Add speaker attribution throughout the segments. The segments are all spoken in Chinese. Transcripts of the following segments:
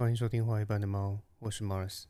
Speaker 1: 欢迎收听画一半的猫，我是 Mars。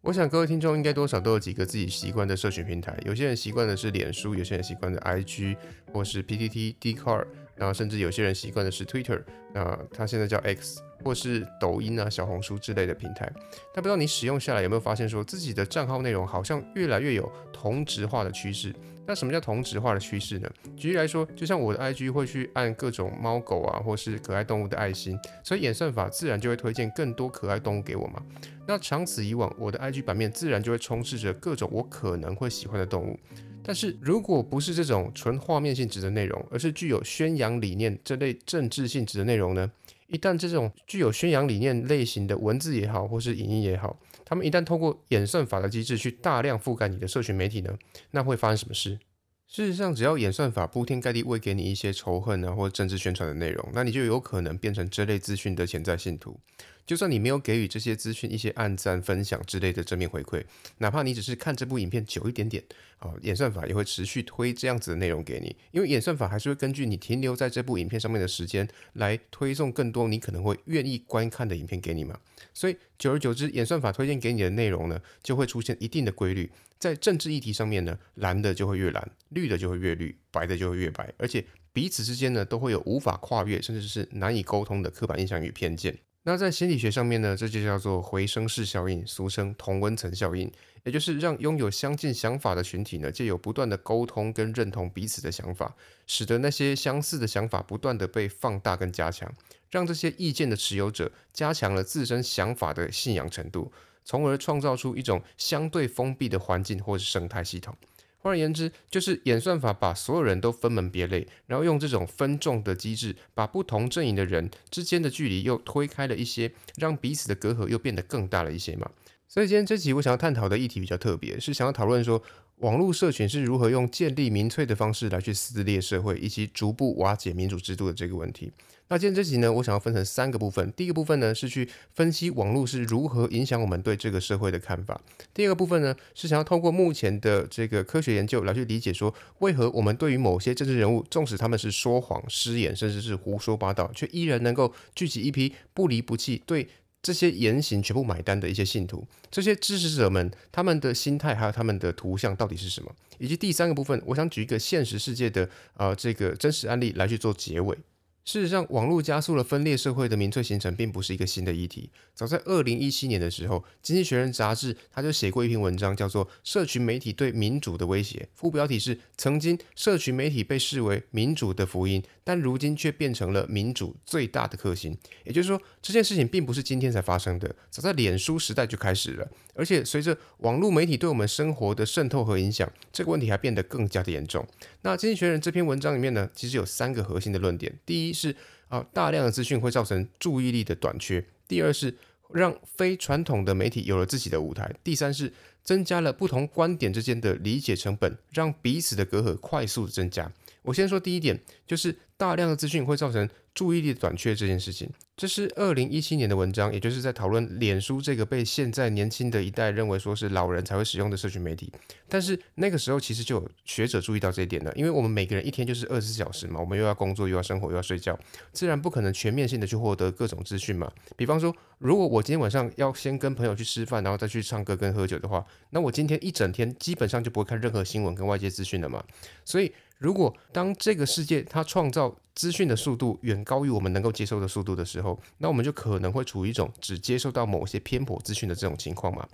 Speaker 1: 我想各位听众应该多少都有几个自己习惯的社群平台，有些人习惯的是脸书，有些人习惯的 IG 或是 PTT、d c a r 然后甚至有些人习惯的是 Twitter，那它现在叫 X，或是抖音啊、小红书之类的平台。但不知道你使用下来有没有发现，说自己的账号内容好像越来越有同质化的趋势。那什么叫同质化的趋势呢？举例来说，就像我的 IG 会去按各种猫狗啊，或是可爱动物的爱心，所以演算法自然就会推荐更多可爱动物给我嘛。那长此以往，我的 IG 版面自然就会充斥着各种我可能会喜欢的动物。但是如果不是这种纯画面性质的内容，而是具有宣扬理念这类政治性质的内容呢？一旦这种具有宣扬理念类型的文字也好，或是影音也好，他们一旦透过演算法的机制去大量覆盖你的社群媒体呢，那会发生什么事？事实上，只要演算法铺天盖地喂给你一些仇恨啊，或政治宣传的内容，那你就有可能变成这类资讯的潜在信徒。就算你没有给予这些资讯一些按赞、分享之类的正面回馈，哪怕你只是看这部影片久一点点，啊，演算法也会持续推这样子的内容给你，因为演算法还是会根据你停留在这部影片上面的时间来推送更多你可能会愿意观看的影片给你嘛。所以久而久之，演算法推荐给你的内容呢，就会出现一定的规律。在政治议题上面呢，蓝的就会越蓝，绿的就会越绿，白的就会越白，而且彼此之间呢，都会有无法跨越，甚至是难以沟通的刻板印象与偏见。那在心理学上面呢，这就叫做回声式效应，俗称同温层效应，也就是让拥有相近想法的群体呢，借由不断的沟通跟认同彼此的想法，使得那些相似的想法不断的被放大跟加强，让这些意见的持有者加强了自身想法的信仰程度，从而创造出一种相对封闭的环境或是生态系统。换而言之，就是演算法把所有人都分门别类，然后用这种分众的机制，把不同阵营的人之间的距离又推开了一些，让彼此的隔阂又变得更大了一些嘛。所以今天这集我想要探讨的议题比较特别，是想要讨论说。网络社群是如何用建立民粹的方式来去撕裂社会，以及逐步瓦解民主制度的这个问题？那今天这集呢，我想要分成三个部分。第一个部分呢，是去分析网络是如何影响我们对这个社会的看法。第二个部分呢，是想要通过目前的这个科学研究来去理解说，为何我们对于某些政治人物，纵使他们是说谎、失言，甚至是胡说八道，却依然能够聚集一批不离不弃对。这些言行全部买单的一些信徒，这些支持者们，他们的心态还有他们的图像到底是什么？以及第三个部分，我想举一个现实世界的呃这个真实案例来去做结尾。事实上，网络加速了分裂社会的民粹形成，并不是一个新的议题。早在二零一七年的时候，《经济学人》杂志他就写过一篇文章，叫做《社群媒体对民主的威胁》，副标题是“曾经社群媒体被视为民主的福音，但如今却变成了民主最大的克星”。也就是说，这件事情并不是今天才发生的，早在脸书时代就开始了。而且，随着网络媒体对我们生活的渗透和影响，这个问题还变得更加的严重。那《经济学人》这篇文章里面呢，其实有三个核心的论点：第一，是啊，大量的资讯会造成注意力的短缺；第二是让非传统的媒体有了自己的舞台；第三是增加了不同观点之间的理解成本，让彼此的隔阂快速增加。我先说第一点，就是大量的资讯会造成注意力短缺这件事情。这是二零一七年的文章，也就是在讨论脸书这个被现在年轻的一代认为说是老人才会使用的社群媒体。但是那个时候其实就有学者注意到这一点了，因为我们每个人一天就是二十四小时嘛，我们又要工作又要生活又要睡觉，自然不可能全面性的去获得各种资讯嘛。比方说，如果我今天晚上要先跟朋友去吃饭，然后再去唱歌跟喝酒的话，那我今天一整天基本上就不会看任何新闻跟外界资讯了嘛。所以。如果当这个世界它创造资讯的速度远高于我们能够接受的速度的时候，那我们就可能会处于一种只接受到某些偏颇资讯的这种情况嘛。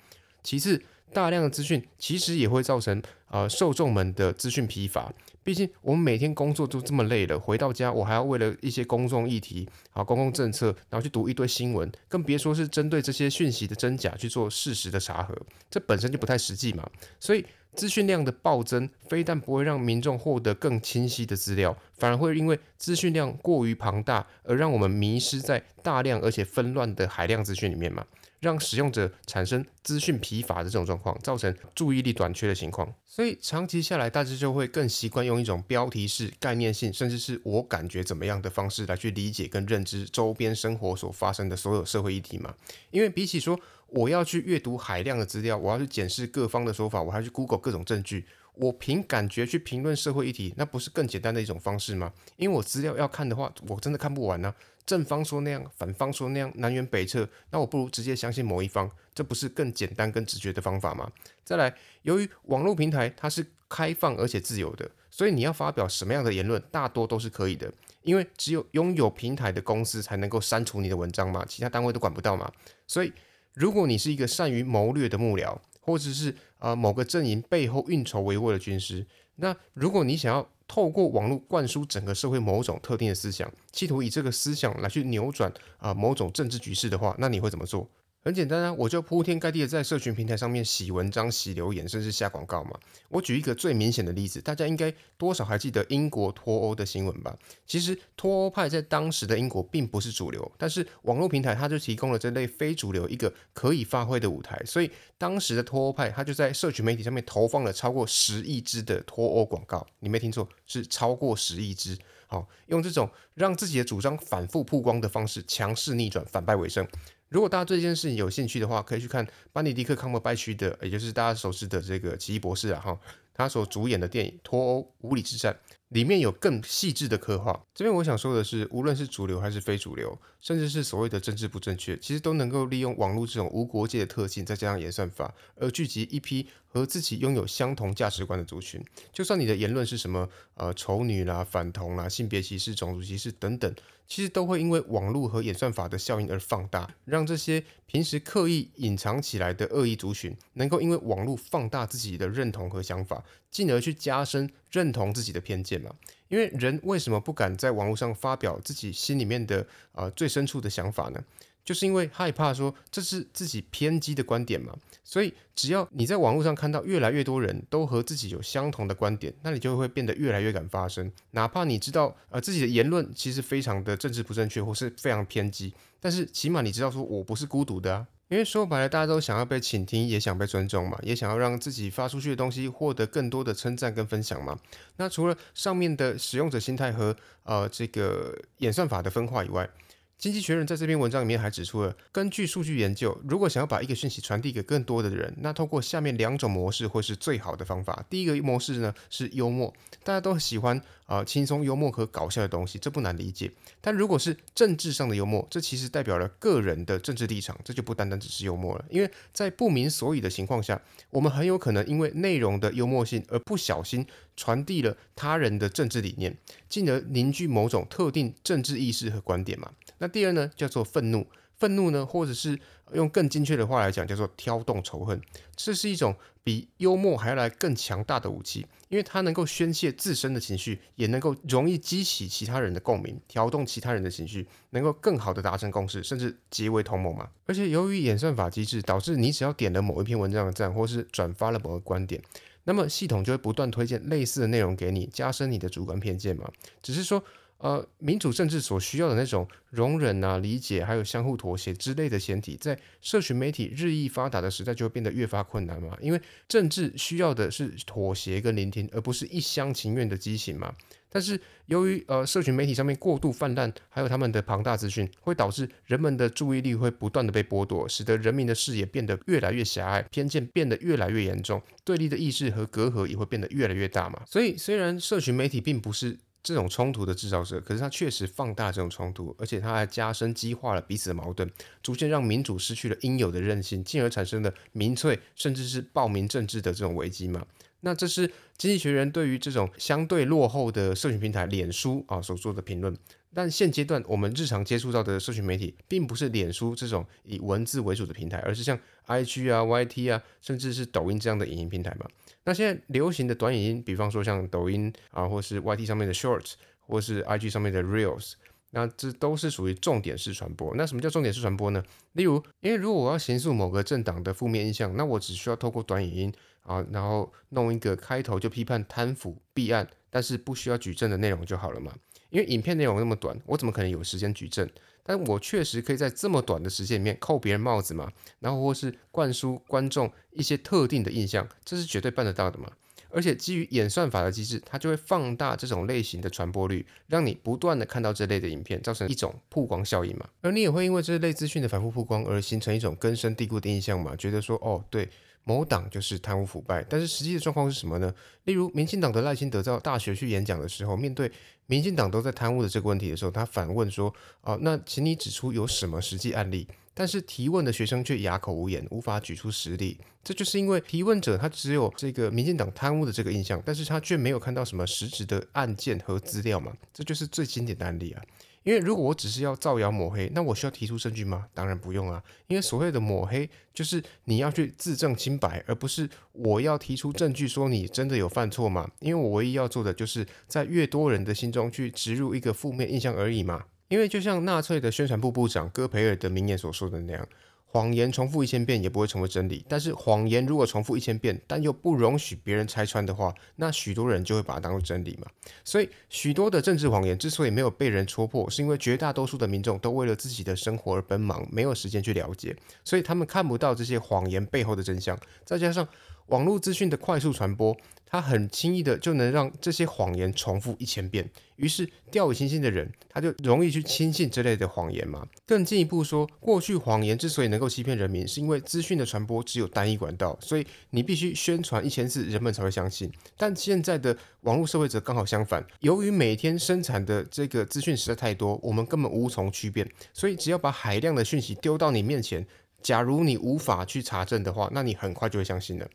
Speaker 1: 其次，大量的资讯其实也会造成呃受众们的资讯疲乏。毕竟我们每天工作都这么累了，回到家我还要为了一些公众议题啊、公共政策，然后去读一堆新闻，更别说是针对这些讯息的真假去做事实的查核，这本身就不太实际嘛。所以。资讯量的暴增，非但不会让民众获得更清晰的资料，反而会因为资讯量过于庞大，而让我们迷失在大量而且纷乱的海量资讯里面嘛，让使用者产生资讯疲乏的这种状况，造成注意力短缺的情况。所以长期下来，大家就会更习惯用一种标题式、概念性，甚至是我感觉怎么样的方式来去理解跟认知周边生活所发生的所有社会议题嘛。因为比起说我要去阅读海量的资料，我要去检视各方的说法，我还要去 Google 各种证据。我凭感觉去评论社会议题，那不是更简单的一种方式吗？因为我资料要看的话，我真的看不完呢。正方说那样，反方说那样，南辕北辙，那我不如直接相信某一方，这不是更简单、更直觉的方法吗？再来，由于网络平台它是开放而且自由的，所以你要发表什么样的言论，大多都是可以的。因为只有拥有平台的公司才能够删除你的文章嘛，其他单位都管不到嘛。所以，如果你是一个善于谋略的幕僚，或者是呃某个阵营背后运筹帷幄的军师，那如果你想要透过网络灌输整个社会某种特定的思想，企图以这个思想来去扭转啊某种政治局势的话，那你会怎么做？很简单啊，我就铺天盖地的在社群平台上面洗文章、洗留言，甚至下广告嘛。我举一个最明显的例子，大家应该多少还记得英国脱欧的新闻吧？其实脱欧派在当时的英国并不是主流，但是网络平台它就提供了这类非主流一个可以发挥的舞台，所以当时的脱欧派他就在社群媒体上面投放了超过十亿支的脱欧广告，你没听错，是超过十亿支。好，用这种让自己的主张反复曝光的方式，强势逆转，反败为胜。如果大家对这件事情有兴趣的话，可以去看班尼迪克·康伯拜区的，也就是大家熟知的这个奇异博士啊，哈，他所主演的电影《脱欧：无理之战》。里面有更细致的刻画。这边我想说的是，无论是主流还是非主流，甚至是所谓的政治不正确，其实都能够利用网络这种无国界的特性，再加上演算法，而聚集一批和自己拥有相同价值观的族群。就算你的言论是什么呃丑女啦、反同啦、性别歧视、种族歧视等等，其实都会因为网络和演算法的效应而放大，让这些平时刻意隐藏起来的恶意族群，能够因为网络放大自己的认同和想法，进而去加深认同自己的偏见。嘛，因为人为什么不敢在网络上发表自己心里面的呃最深处的想法呢？就是因为害怕说这是自己偏激的观点嘛。所以只要你在网络上看到越来越多人都和自己有相同的观点，那你就会变得越来越敢发声。哪怕你知道呃自己的言论其实非常的政治不正确或是非常偏激，但是起码你知道说我不是孤独的啊。因为说白了，大家都想要被倾听，也想被尊重嘛，也想要让自己发出去的东西获得更多的称赞跟分享嘛。那除了上面的使用者心态和呃这个演算法的分化以外，经济学人在这篇文章里面还指出了，根据数据研究，如果想要把一个讯息传递给更多的人，那通过下面两种模式会是最好的方法。第一个模式呢是幽默，大家都喜欢啊轻松幽默和搞笑的东西，这不难理解。但如果是政治上的幽默，这其实代表了个人的政治立场，这就不单单只是幽默了。因为在不明所以的情况下，我们很有可能因为内容的幽默性而不小心传递了他人的政治理念，进而凝聚某种特定政治意识和观点嘛。那第二呢，叫做愤怒。愤怒呢，或者是用更精确的话来讲，叫做挑动仇恨。这是一种比幽默还要来更强大的武器，因为它能够宣泄自身的情绪，也能够容易激起其他人的共鸣，挑动其他人的情绪，能够更好的达成共识，甚至结为同盟嘛。而且由于演算法机制，导致你只要点了某一篇文章的赞，或是转发了某个观点，那么系统就会不断推荐类似的内容给你，加深你的主观偏见嘛。只是说。呃，民主政治所需要的那种容忍啊、理解，还有相互妥协之类的前提，在社群媒体日益发达的时代，就会变得越发困难嘛。因为政治需要的是妥协跟聆听，而不是一厢情愿的激情嘛。但是由于呃，社群媒体上面过度泛滥，还有他们的庞大资讯，会导致人们的注意力会不断的被剥夺，使得人民的视野变得越来越狭隘，偏见变得越来越严重，对立的意识和隔阂也会变得越来越大嘛。所以虽然社群媒体并不是。这种冲突的制造者，可是他确实放大这种冲突，而且他还加深激化了彼此的矛盾，逐渐让民主失去了应有的韧性，进而产生了民粹甚至是暴民政治的这种危机嘛？那这是经济学人对于这种相对落后的社群平台脸书啊所做的评论。但现阶段我们日常接触到的社群媒体，并不是脸书这种以文字为主的平台，而是像 IG 啊、YT 啊，甚至是抖音这样的影音平台嘛？那现在流行的短影音，比方说像抖音啊，或是 YT 上面的 Shorts，或是 IG 上面的 Reels，那这都是属于重点式传播。那什么叫重点式传播呢？例如，因为如果我要形塑某个政党的负面印象，那我只需要透过短影音啊，然后弄一个开头就批判贪腐弊案，但是不需要举证的内容就好了嘛。因为影片内容那么短，我怎么可能有时间举证？但我确实可以在这么短的时间里面扣别人帽子嘛，然后或是灌输观众一些特定的印象，这是绝对办得到的嘛。而且基于演算法的机制，它就会放大这种类型的传播率，让你不断的看到这类的影片，造成一种曝光效应嘛。而你也会因为这类资讯的反复曝光而形成一种根深蒂固的印象嘛，觉得说哦对，某党就是贪污腐败。但是实际的状况是什么呢？例如民进党的赖清德到大学去演讲的时候，面对民进党都在贪污的这个问题的时候，他反问说啊，那请你指出有什么实际案例？但是提问的学生却哑口无言，无法举出实例。这就是因为提问者他只有这个民进党贪污的这个印象，但是他却没有看到什么实质的案件和资料嘛。这就是最经典的案例啊。因为如果我只是要造谣抹黑，那我需要提出证据吗？当然不用啊。因为所谓的抹黑，就是你要去自证清白，而不是我要提出证据说你真的有犯错嘛。因为我唯一要做的，就是在越多人的心中去植入一个负面印象而已嘛。因为就像纳粹的宣传部部长戈培尔的名言所说的那样，谎言重复一千遍也不会成为真理。但是谎言如果重复一千遍，但又不容许别人拆穿的话，那许多人就会把它当做真理嘛。所以许多的政治谎言之所以没有被人戳破，是因为绝大多数的民众都为了自己的生活而奔忙，没有时间去了解，所以他们看不到这些谎言背后的真相。再加上网络资讯的快速传播。它很轻易的就能让这些谎言重复一千遍，于是掉以轻心的人，他就容易去轻信这类的谎言嘛。更进一步说，过去谎言之所以能够欺骗人民，是因为资讯的传播只有单一管道，所以你必须宣传一千次，人们才会相信。但现在的网络社会则刚好相反，由于每天生产的这个资讯实在太多，我们根本无从区辨，所以只要把海量的讯息丢到你面前，假如你无法去查证的话，那你很快就会相信了。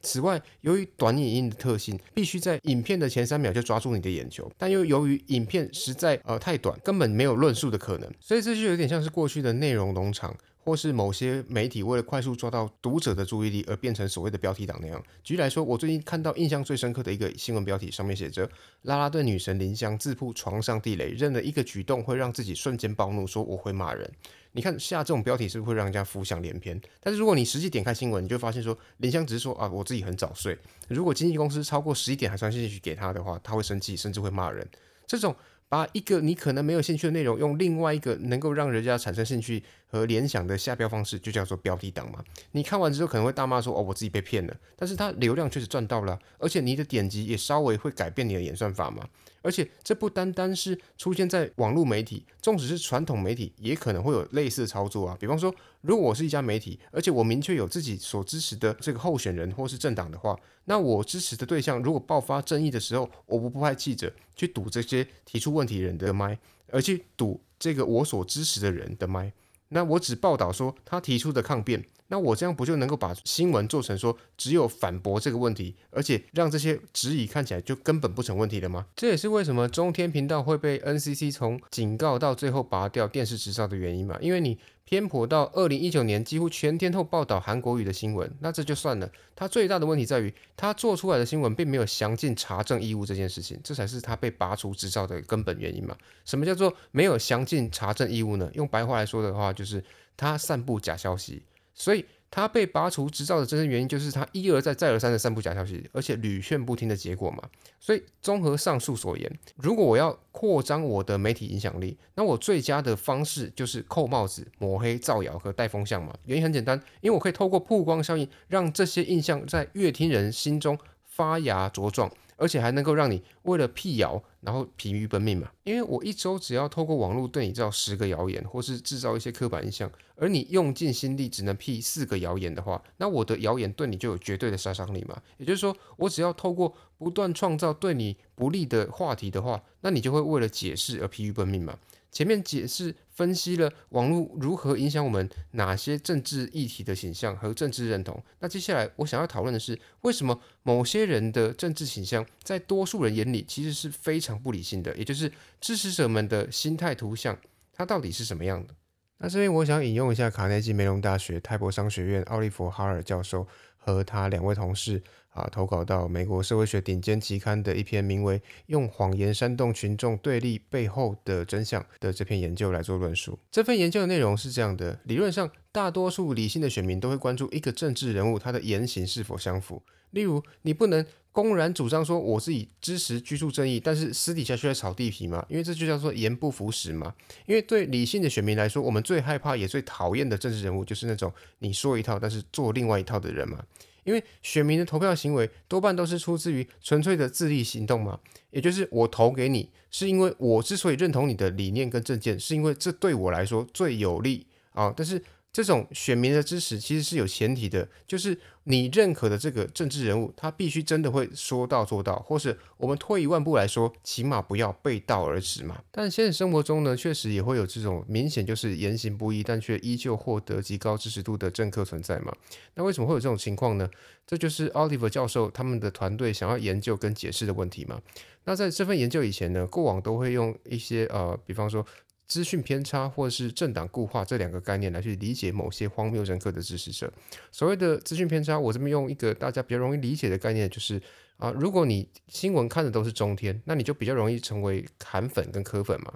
Speaker 1: 此外，由于短影音的特性，必须在影片的前三秒就抓住你的眼球，但又由于影片实在呃太短，根本没有论述的可能，所以这就有点像是过去的内容农场，或是某些媒体为了快速抓到读者的注意力而变成所谓的标题党那样。举例来说，我最近看到印象最深刻的一个新闻标题，上面写着“拉拉队女神林香自曝床上地雷，认了一个举动会让自己瞬间暴怒，说我会骂人”。你看下这种标题是不是会让人家浮想联翩？但是如果你实际点开新闻，你就发现说林香只是说啊，我自己很早睡。如果经纪公司超过十一点还传信息给他的话，他会生气，甚至会骂人。这种把一个你可能没有兴趣的内容，用另外一个能够让人家产生兴趣和联想的下标方式，就叫做标题党嘛。你看完之后可能会大骂说哦，我自己被骗了。但是它流量确实赚到了，而且你的点击也稍微会改变你的演算法嘛。而且这不单单是出现在网络媒体，纵使是传统媒体，也可能会有类似操作啊。比方说，如果我是一家媒体，而且我明确有自己所支持的这个候选人或是政党的话，那我支持的对象如果爆发争议的时候，我不派记者去堵这些提出问题人的麦，而去堵这个我所支持的人的麦，那我只报道说他提出的抗辩。那我这样不就能够把新闻做成说只有反驳这个问题，而且让这些质疑看起来就根本不成问题了吗？这也是为什么中天频道会被 NCC 从警告到最后拔掉电视执照的原因嘛？因为你偏颇到二零一九年几乎全天候报道韩国语的新闻，那这就算了。他最大的问题在于他做出来的新闻并没有详尽查证义务这件事情，这才是他被拔除执照的根本原因嘛？什么叫做没有详尽查证义务呢？用白话来说的话，就是他散布假消息。所以他被拔除执照的真正原因，就是他一而再、再而三的散布假消息，而且屡劝不听的结果嘛。所以综合上述所言，如果我要扩张我的媒体影响力，那我最佳的方式就是扣帽子、抹黑、造谣和带风向嘛。原因很简单，因为我可以透过曝光效应，让这些印象在乐听人心中发芽茁壮。而且还能够让你为了辟谣，然后疲于奔命嘛？因为我一周只要透过网络对你造十个谣言，或是制造一些刻板印象，而你用尽心力只能辟四个谣言的话，那我的谣言对你就有绝对的杀伤力嘛？也就是说，我只要透过不断创造对你不利的话题的话，那你就会为了解释而疲于奔命嘛？前面解释分析了网络如何影响我们哪些政治议题的形象和政治认同，那接下来我想要讨论的是，为什么某些人的政治倾向在多数人眼里其实是非常不理性的，也就是支持者们的心态图像，它到底是什么样的？那这边我想引用一下卡内基梅隆大学泰伯商学院奥利弗哈尔教授和他两位同事啊投稿到美国社会学顶尖期刊的一篇名为《用谎言煽动群众对立背后的真相》的这篇研究来做论述。这份研究的内容是这样的：理论上，大多数理性的选民都会关注一个政治人物他的言行是否相符。例如，你不能公然主张说我是以支持居住正义，但是私底下却在炒地皮嘛？因为这就叫做言不符实嘛。因为对理性的选民来说，我们最害怕也最讨厌的政治人物就是那种你说一套，但是做另外一套的人嘛。因为选民的投票行为多半都是出自于纯粹的自利行动嘛，也就是我投给你，是因为我之所以认同你的理念跟政见，是因为这对我来说最有利啊。但是这种选民的支持其实是有前提的，就是你认可的这个政治人物，他必须真的会说到做到，或是我们退一万步来说，起码不要背道而驰嘛。但现实生活中呢，确实也会有这种明显就是言行不一，但却依旧获得极高支持度的政客存在嘛。那为什么会有这种情况呢？这就是 Oliver 教授他们的团队想要研究跟解释的问题嘛。那在这份研究以前呢，过往都会用一些呃，比方说。资讯偏差或是政党固化这两个概念来去理解某些荒谬人格的支持者。所谓的资讯偏差，我这边用一个大家比较容易理解的概念，就是啊，如果你新闻看的都是中天，那你就比较容易成为韩粉跟科粉嘛。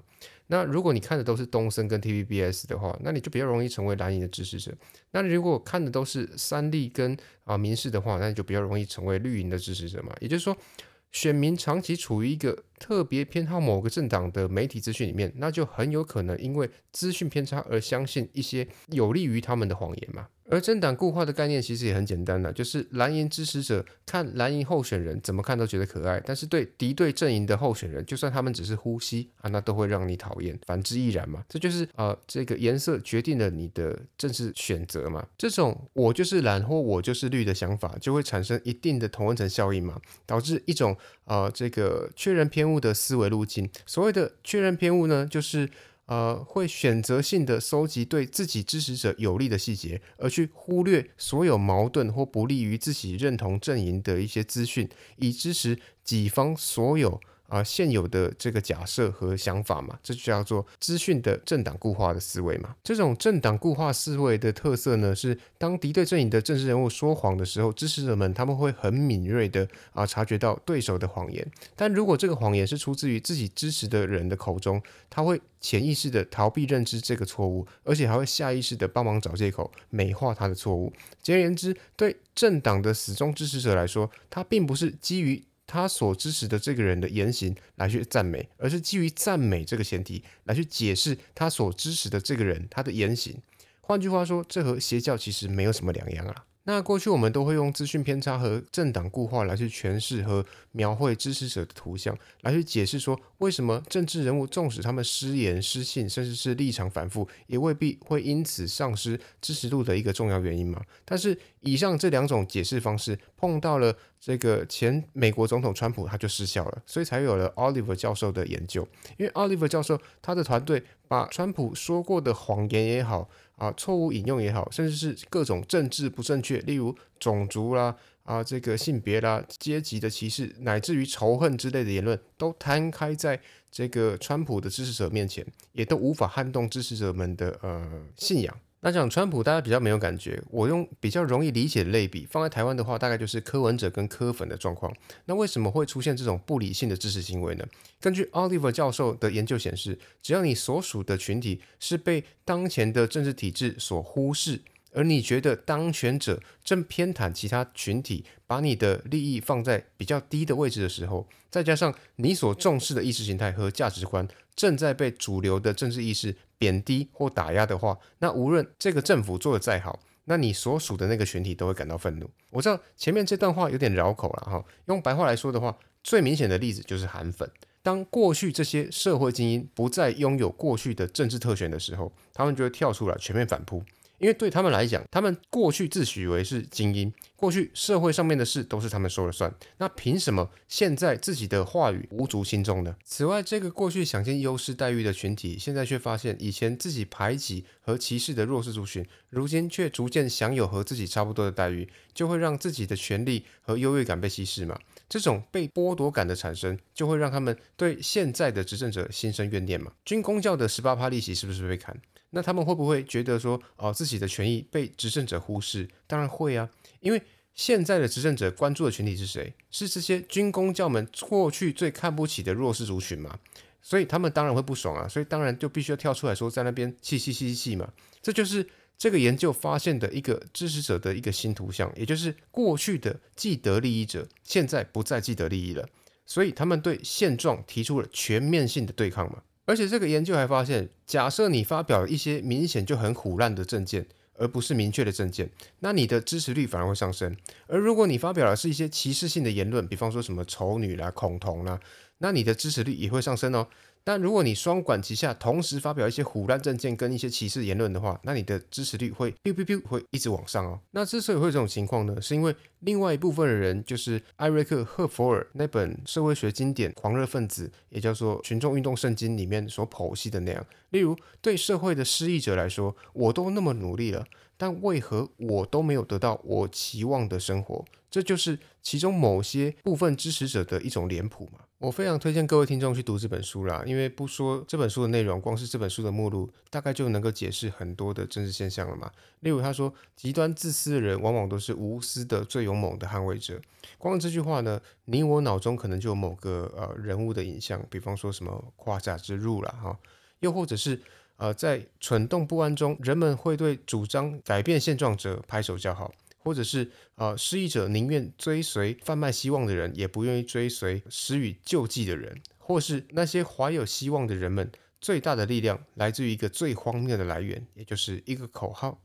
Speaker 1: 那如果你看的都是东森跟 TVBS 的话，那你就比较容易成为蓝营的支持者。那如果看的都是三立跟啊民视的话，那你就比较容易成为绿营的支持者嘛。也就是说。选民长期处于一个特别偏好某个政党的媒体资讯里面，那就很有可能因为资讯偏差而相信一些有利于他们的谎言嘛。而政党固化的概念其实也很简单的，就是蓝营支持者看蓝营候选人怎么看都觉得可爱，但是对敌对阵营的候选人，就算他们只是呼吸啊，那都会让你讨厌。反之亦然嘛，这就是呃这个颜色决定了你的政治选择嘛。这种我就是蓝或我就是绿的想法，就会产生一定的同温层效应嘛，导致一种呃这个确认偏误的思维路径。所谓的确认偏误呢，就是。呃，会选择性的收集对自己支持者有利的细节，而去忽略所有矛盾或不利于自己认同阵营的一些资讯，以支持己方所有。啊，现有的这个假设和想法嘛，这就叫做资讯的政党固化的思维嘛。这种政党固化思维的特色呢，是当敌对阵营的政治人物说谎的时候，支持者们他们会很敏锐的啊察觉到对手的谎言。但如果这个谎言是出自于自己支持的人的口中，他会潜意识的逃避认知这个错误，而且还会下意识的帮忙找借口美化他的错误。简而言之，对政党的死忠支持者来说，他并不是基于。他所支持的这个人的言行来去赞美，而是基于赞美这个前提来去解释他所支持的这个人他的言行。换句话说，这和邪教其实没有什么两样啊。那过去我们都会用资讯偏差和政党固化来去诠释和描绘支持者的图像，来去解释说为什么政治人物纵使他们失言失信，甚至是立场反复，也未必会因此丧失支持度的一个重要原因嘛。但是以上这两种解释方式碰到了这个前美国总统川普，他就失效了，所以才有了 Oliver 教授的研究。因为 Oliver 教授他的团队把川普说过的谎言也好。啊，错误引用也好，甚至是各种政治不正确，例如种族啦、啊这个性别啦、阶级的歧视，乃至于仇恨之类的言论，都摊开在这个川普的支持者面前，也都无法撼动支持者们的呃信仰。那讲川普，大家比较没有感觉。我用比较容易理解的类比，放在台湾的话，大概就是柯文哲跟柯粉的状况。那为什么会出现这种不理性的支持行为呢？根据 Oliver 教授的研究显示，只要你所属的群体是被当前的政治体制所忽视，而你觉得当权者正偏袒其他群体，把你的利益放在比较低的位置的时候，再加上你所重视的意识形态和价值观正在被主流的政治意识。贬低或打压的话，那无论这个政府做的再好，那你所属的那个群体都会感到愤怒。我知道前面这段话有点绕口了哈，用白话来说的话，最明显的例子就是韩粉。当过去这些社会精英不再拥有过去的政治特权的时候，他们就会跳出来全面反扑。因为对他们来讲，他们过去自诩为是精英，过去社会上面的事都是他们说了算，那凭什么现在自己的话语无足轻重呢？此外，这个过去享尽优势待遇的群体，现在却发现以前自己排挤和歧视的弱势族群，如今却逐渐享有和自己差不多的待遇，就会让自己的权利和优越感被稀释嘛？这种被剥夺感的产生，就会让他们对现在的执政者心生怨念嘛？军公教的十八趴利息是不是被砍？那他们会不会觉得说，哦，自己的权益被执政者忽视？当然会啊，因为现在的执政者关注的群体是谁？是这些军工教们过去最看不起的弱势族群嘛？所以他们当然会不爽啊，所以当然就必须要跳出来说，在那边气气气气嘛。这就是这个研究发现的一个支持者的一个新图像，也就是过去的既得利益者现在不再既得利益了，所以他们对现状提出了全面性的对抗嘛。而且这个研究还发现，假设你发表一些明显就很虎烂的证件。而不是明确的证件，那你的支持率反而会上升。而如果你发表的是一些歧视性的言论，比方说什么丑女啦、恐同啦，那你的支持率也会上升哦。但如果你双管齐下，同时发表一些虎烂政见跟一些歧视言论的话，那你的支持率会 biu biu biu 会一直往上哦。那之所以会有这种情况呢，是因为另外一部分的人，就是艾瑞克·赫佛尔那本社会学经典《狂热分子》，也叫做《群众运动圣经》里面所剖析的那样。例如，对社会的失意者来说，我都那么努力了，但为何我都没有得到我期望的生活？这就是其中某些部分支持者的一种脸谱嘛。我非常推荐各位听众去读这本书啦，因为不说这本书的内容，光是这本书的目录，大概就能够解释很多的政治现象了嘛。例如，他说极端自私的人往往都是无私的最勇猛的捍卫者。光这句话呢，你我脑中可能就有某个呃人物的影像，比方说什么胯下之辱了哈，又或者是呃在蠢动不安中，人们会对主张改变现状者拍手叫好。或者是呃，失意者宁愿追随贩卖希望的人，也不愿意追随施予救济的人，或是那些怀有希望的人们，最大的力量来自于一个最荒谬的来源，也就是一个口号、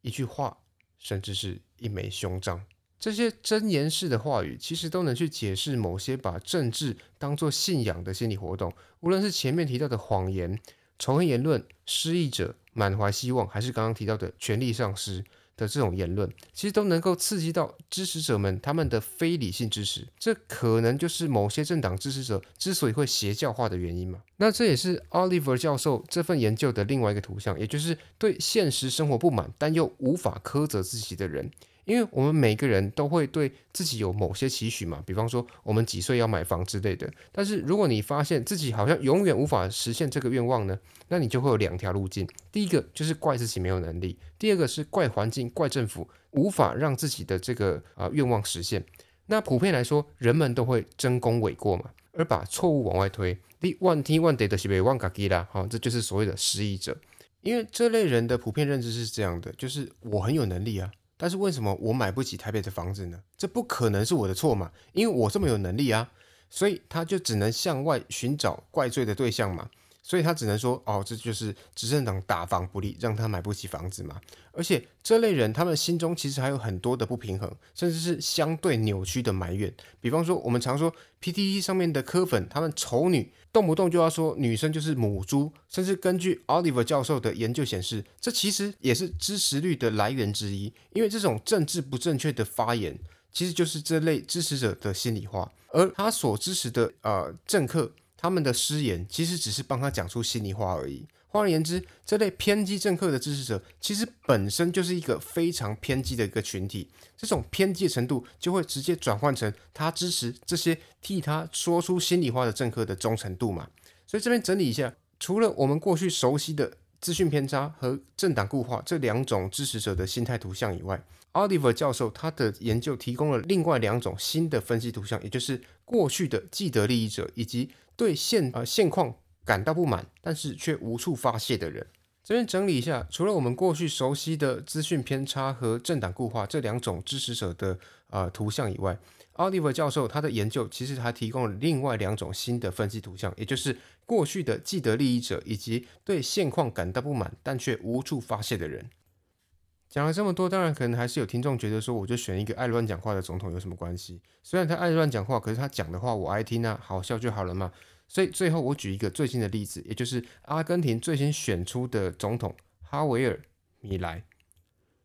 Speaker 1: 一句话，甚至是一枚胸章。这些箴言式的话语，其实都能去解释某些把政治当作信仰的心理活动，无论是前面提到的谎言、仇恨言论、失意者满怀希望，还是刚刚提到的权力丧失。的这种言论，其实都能够刺激到支持者们他们的非理性支持，这可能就是某些政党支持者之所以会邪教化的原因嘛。那这也是 Oliver 教授这份研究的另外一个图像，也就是对现实生活不满但又无法苛责自己的人。因为我们每个人都会对自己有某些期许嘛，比方说我们几岁要买房之类的。但是如果你发现自己好像永远无法实现这个愿望呢，那你就会有两条路径。第一个就是怪自己没有能力，第二个是怪环境、怪政府无法让自己的这个啊愿望实现。那普遍来说，人们都会争功诿过嘛，而把错误往外推。第 one t one day 的是被忘嘎给啦，好，这就是所谓的失意者。因为这类人的普遍认知是这样的，就是我很有能力啊。但是为什么我买不起台北的房子呢？这不可能是我的错嘛，因为我这么有能力啊，所以他就只能向外寻找怪罪的对象嘛。所以他只能说，哦，这就是执政党打房不利，让他买不起房子嘛。而且这类人，他们心中其实还有很多的不平衡，甚至是相对扭曲的埋怨。比方说，我们常说 PTT 上面的科粉，他们丑女，动不动就要说女生就是母猪，甚至根据 Oliver 教授的研究显示，这其实也是支持率的来源之一。因为这种政治不正确的发言，其实就是这类支持者的心里话，而他所支持的呃政客。他们的失言其实只是帮他讲出心里话而已。换而言之，这类偏激政客的支持者其实本身就是一个非常偏激的一个群体。这种偏激程度就会直接转换成他支持这些替他说出心里话的政客的忠诚度嘛。所以这边整理一下，除了我们过去熟悉的资讯偏差和政党固化这两种支持者的心态图像以外，Oliver 教授他的研究提供了另外两种新的分析图像，也就是过去的既得利益者以及。对现呃现况感到不满，但是却无处发泄的人，这边整理一下，除了我们过去熟悉的资讯偏差和政党固化这两种支持者的呃图像以外，Oliver 教授他的研究其实还提供了另外两种新的分析图像，也就是过去的既得利益者以及对现况感到不满但却无处发泄的人。讲了这么多，当然可能还是有听众觉得说，我就选一个爱乱讲话的总统有什么关系？虽然他爱乱讲话，可是他讲的话我爱听啊，好笑就好了嘛。所以最后我举一个最新的例子，也就是阿根廷最新选出的总统哈维尔米莱。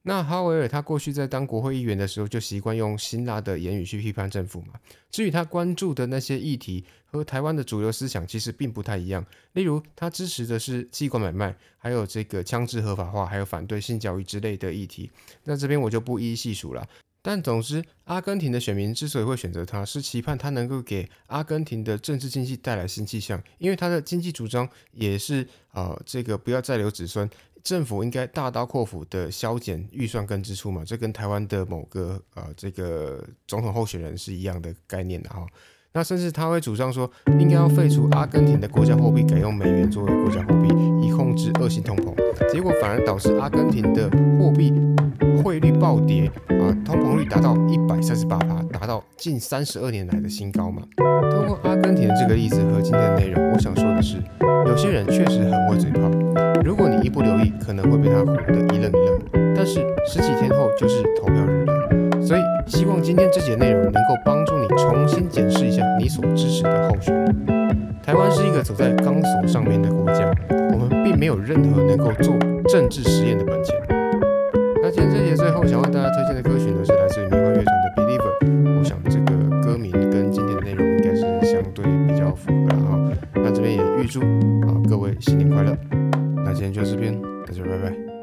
Speaker 1: 那哈维尔他过去在当国会议员的时候，就习惯用辛辣的言语去批判政府嘛。至于他关注的那些议题和台湾的主流思想其实并不太一样，例如他支持的是器官买卖，还有这个枪支合法化，还有反对性教育之类的议题。那这边我就不一一细数了。但总之，阿根廷的选民之所以会选择他，是期盼他能够给阿根廷的政治经济带来新气象，因为他的经济主张也是呃这个不要再留子孙。政府应该大刀阔斧的削减预算跟支出嘛，这跟台湾的某个呃这个总统候选人是一样的概念的哈。那甚至他会主张说，应该要废除阿根廷的国家货币，改用美元作为国家货币，以控制恶性通膨。结果反而导致阿根廷的货币汇率暴跌啊，通膨率达到一百三十八趴，达到近三十二年来的新高嘛。通过阿根廷的这个例子和今天的内容，我想说的是，有些人确实很会嘴炮，如果你一不留意，可能会被他唬得一愣一愣。但是十几天后就是投票日了，所以希望今天这节内容能够帮助你重新检视一下你所支持的候选人。台湾是一个走在钢索上面的国家，我们并没有任何能够做政治实验的本钱。今天这节最后想为大家推荐的歌曲呢，是来自于迷幻乐团的《Believer》。我想这个歌名跟今天的内容应该是相对比较符合了哈。那这边也预祝啊各位新年快乐。那今天就到这边，大家拜拜。